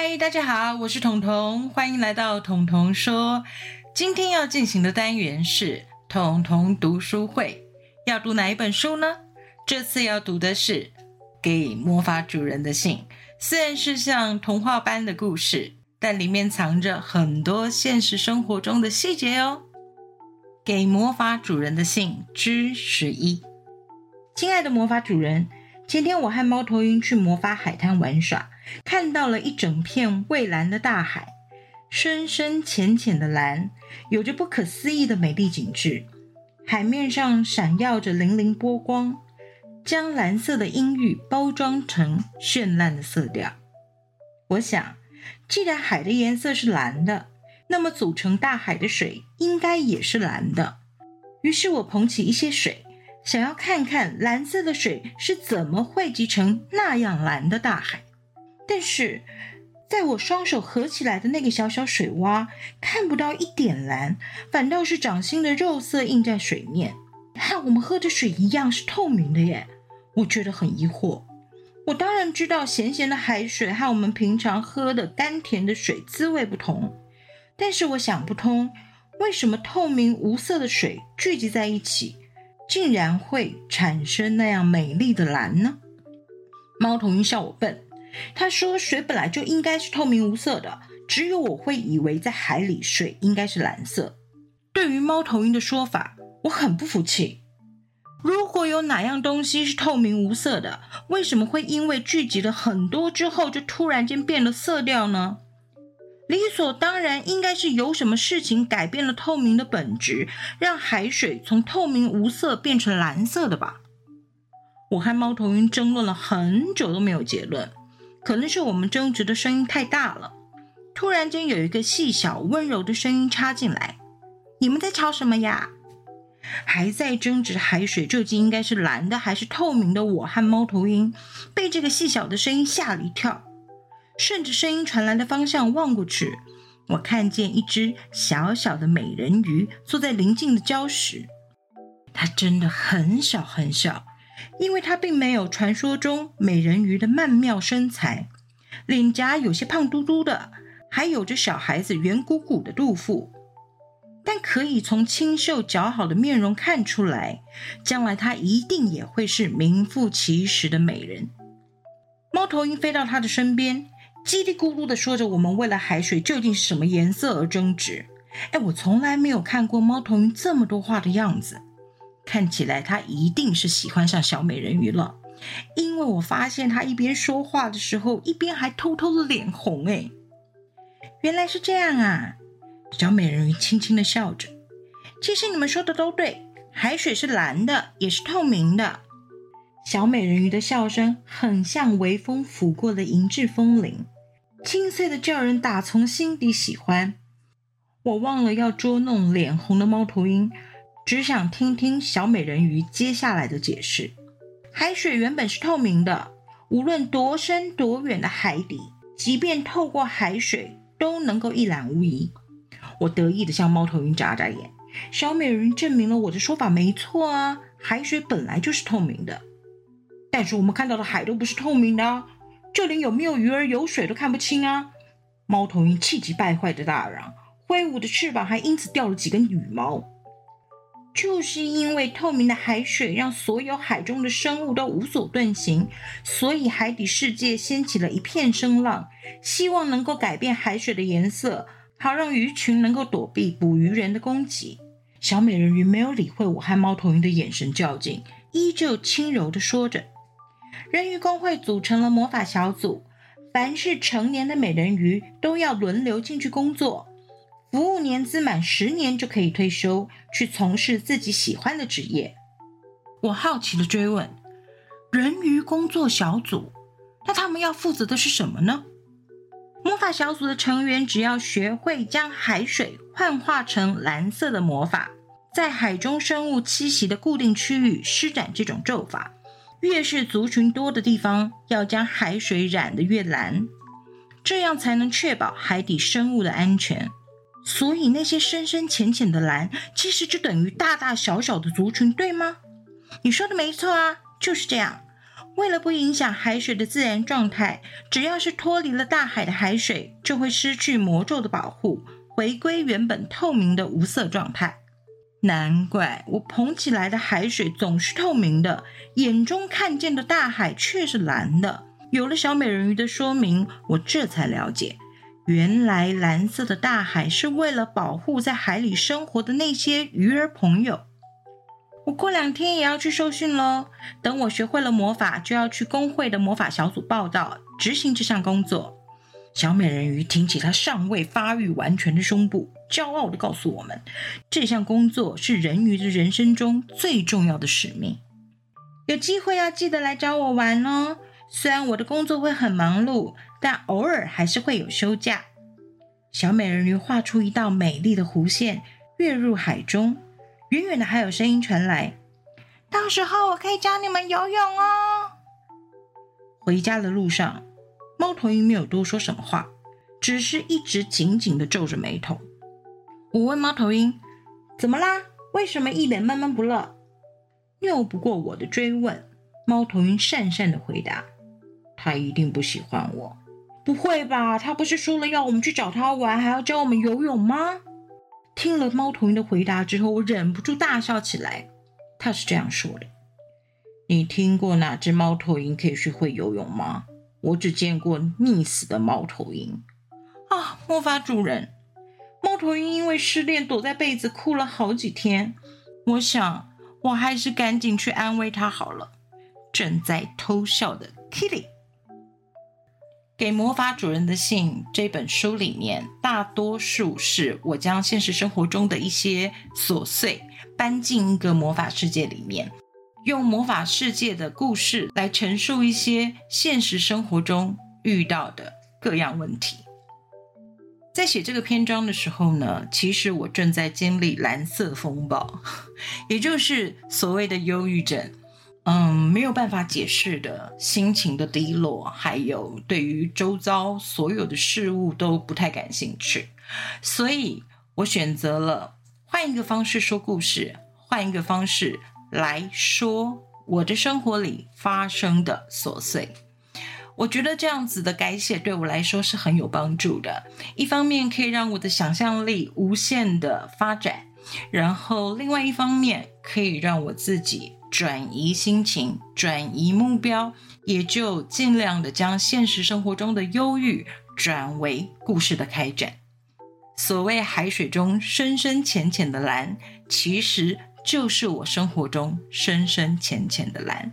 嗨，大家好，我是彤彤，欢迎来到彤彤说。今天要进行的单元是彤彤读书会，要读哪一本书呢？这次要读的是《给魔法主人的信》，虽然是像童话般的故事，但里面藏着很多现实生活中的细节哦。《给魔法主人的信》之十一，亲爱的魔法主人，今天我和猫头鹰去魔法海滩玩耍。看到了一整片蔚蓝的大海，深深浅浅的蓝，有着不可思议的美丽景致。海面上闪耀着粼粼波光，将蓝色的阴郁包装成绚烂的色调。我想，既然海的颜色是蓝的，那么组成大海的水应该也是蓝的。于是我捧起一些水，想要看看蓝色的水是怎么汇集成那样蓝的大海。但是，在我双手合起来的那个小小水洼，看不到一点蓝，反倒是掌心的肉色映在水面，和我们喝的水一样是透明的耶！我觉得很疑惑。我当然知道咸咸的海水和我们平常喝的甘甜的水滋味不同，但是我想不通，为什么透明无色的水聚集在一起，竟然会产生那样美丽的蓝呢？猫头鹰笑我笨。他说：“水本来就应该是透明无色的，只有我会以为在海里水应该是蓝色。”对于猫头鹰的说法，我很不服气。如果有哪样东西是透明无色的，为什么会因为聚集了很多之后就突然间变了色调呢？理所当然应该是有什么事情改变了透明的本质，让海水从透明无色变成蓝色的吧？我和猫头鹰争论了很久都没有结论。可能是我们争执的声音太大了。突然间，有一个细小温柔的声音插进来：“你们在吵什么呀？”还在争执海水究竟应该是蓝的还是透明的。我和猫头鹰被这个细小的声音吓了一跳，顺着声音传来的方向望过去，我看见一只小小的美人鱼坐在临近的礁石。它真的很小很小。因为她并没有传说中美人鱼的曼妙身材，脸颊有些胖嘟嘟的，还有着小孩子圆鼓鼓的肚腹，但可以从清秀姣好的面容看出来，将来她一定也会是名副其实的美人。猫头鹰飞到他的身边，叽里咕噜的说着：“我们为了海水究竟是什么颜色而争执。”哎，我从来没有看过猫头鹰这么多话的样子。看起来他一定是喜欢上小美人鱼了，因为我发现他一边说话的时候，一边还偷偷的脸红。哎，原来是这样啊！小美人鱼轻轻的笑着。其实你们说的都对，海水是蓝的，也是透明的。小美人鱼的笑声很像微风拂过的银质风铃，清脆的叫人打从心底喜欢。我忘了要捉弄脸红的猫头鹰。只想听听小美人鱼接下来的解释。海水原本是透明的，无论多深多远的海底，即便透过海水都能够一览无遗。我得意的向猫头鹰眨眨眼。小美人鱼证明了我的说法没错啊，海水本来就是透明的。但是我们看到的海都不是透明的啊，就连有没有鱼儿有水都看不清啊！猫头鹰气急败坏的大嚷，挥舞的翅膀还因此掉了几根羽毛。就是因为透明的海水让所有海中的生物都无所遁形，所以海底世界掀起了一片声浪，希望能够改变海水的颜色，好让鱼群能够躲避捕鱼人的攻击。小美人鱼没有理会我和猫头鹰的眼神较劲，依旧轻柔地说着：“人鱼公会组成了魔法小组，凡是成年的美人鱼都要轮流进去工作。”服务年资满十年就可以退休，去从事自己喜欢的职业。我好奇的追问：“人鱼工作小组，那他们要负责的是什么呢？”魔法小组的成员只要学会将海水幻化成蓝色的魔法，在海中生物栖息的固定区域施展这种咒法。越是族群多的地方，要将海水染得越蓝，这样才能确保海底生物的安全。所以那些深深浅浅的蓝，其实就等于大大小小的族群，对吗？你说的没错啊，就是这样。为了不影响海水的自然状态，只要是脱离了大海的海水，就会失去魔咒的保护，回归原本透明的无色状态。难怪我捧起来的海水总是透明的，眼中看见的大海却是蓝的。有了小美人鱼的说明，我这才了解，原来蓝色的大海是为了保护在海里生活的那些鱼儿朋友。我过两天也要去受训喽。等我学会了魔法，就要去工会的魔法小组报道，执行这项工作。小美人鱼挺起她尚未发育完全的胸部，骄傲地告诉我们：这项工作是人鱼的人生中最重要的使命。有机会要记得来找我玩哦。虽然我的工作会很忙碌，但偶尔还是会有休假。小美人鱼画出一道美丽的弧线，跃入海中。远远的还有声音传来，到时候我可以教你们游泳哦。回家的路上，猫头鹰没有多说什么话，只是一直紧紧的皱着眉头。我问猫头鹰：“怎么啦？为什么一脸闷闷不乐？”拗不过我的追问，猫头鹰讪讪的回答：“他一定不喜欢我。”“不会吧？他不是说了要我们去找他玩，还要教我们游泳吗？”听了猫头鹰的回答之后，我忍不住大笑起来。他是这样说的：“你听过哪只猫头鹰可以学会游泳吗？我只见过溺死的猫头鹰。”啊，魔法主人，猫头鹰因为失恋躲在被子哭了好几天。我想，我还是赶紧去安慰他好了。正在偷笑的 Kitty。给魔法主人的信这本书里面，大多数是我将现实生活中的一些琐碎搬进一个魔法世界里面，用魔法世界的故事来陈述一些现实生活中遇到的各样问题。在写这个篇章的时候呢，其实我正在经历蓝色风暴，也就是所谓的忧郁症。嗯，没有办法解释的心情的低落，还有对于周遭所有的事物都不太感兴趣，所以我选择了换一个方式说故事，换一个方式来说我的生活里发生的琐碎。我觉得这样子的改写对我来说是很有帮助的，一方面可以让我的想象力无限的发展，然后另外一方面可以让我自己。转移心情，转移目标，也就尽量的将现实生活中的忧郁转为故事的开展。所谓海水中深深浅浅的蓝，其实就是我生活中深深浅浅的蓝。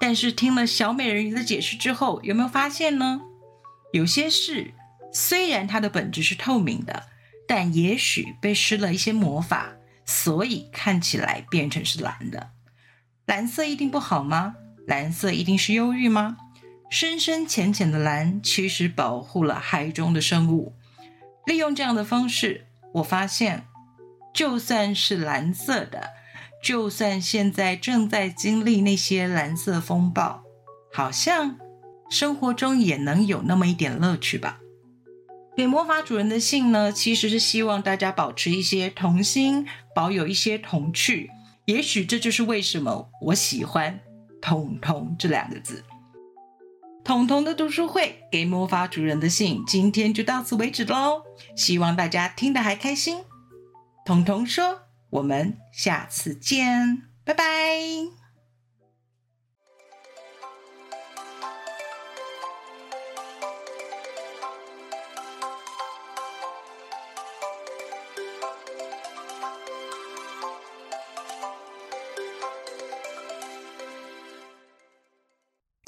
但是听了小美人鱼的解释之后，有没有发现呢？有些事虽然它的本质是透明的，但也许被施了一些魔法，所以看起来变成是蓝的。蓝色一定不好吗？蓝色一定是忧郁吗？深深浅浅的蓝其实保护了海中的生物。利用这样的方式，我发现，就算是蓝色的，就算现在正在经历那些蓝色风暴，好像生活中也能有那么一点乐趣吧。给魔法主人的信呢，其实是希望大家保持一些童心，保有一些童趣。也许这就是为什么我喜欢“彤彤”这两个字。彤彤的读书会给魔法主人的信，今天就到此为止喽。希望大家听得还开心。彤彤说：“我们下次见，拜拜。”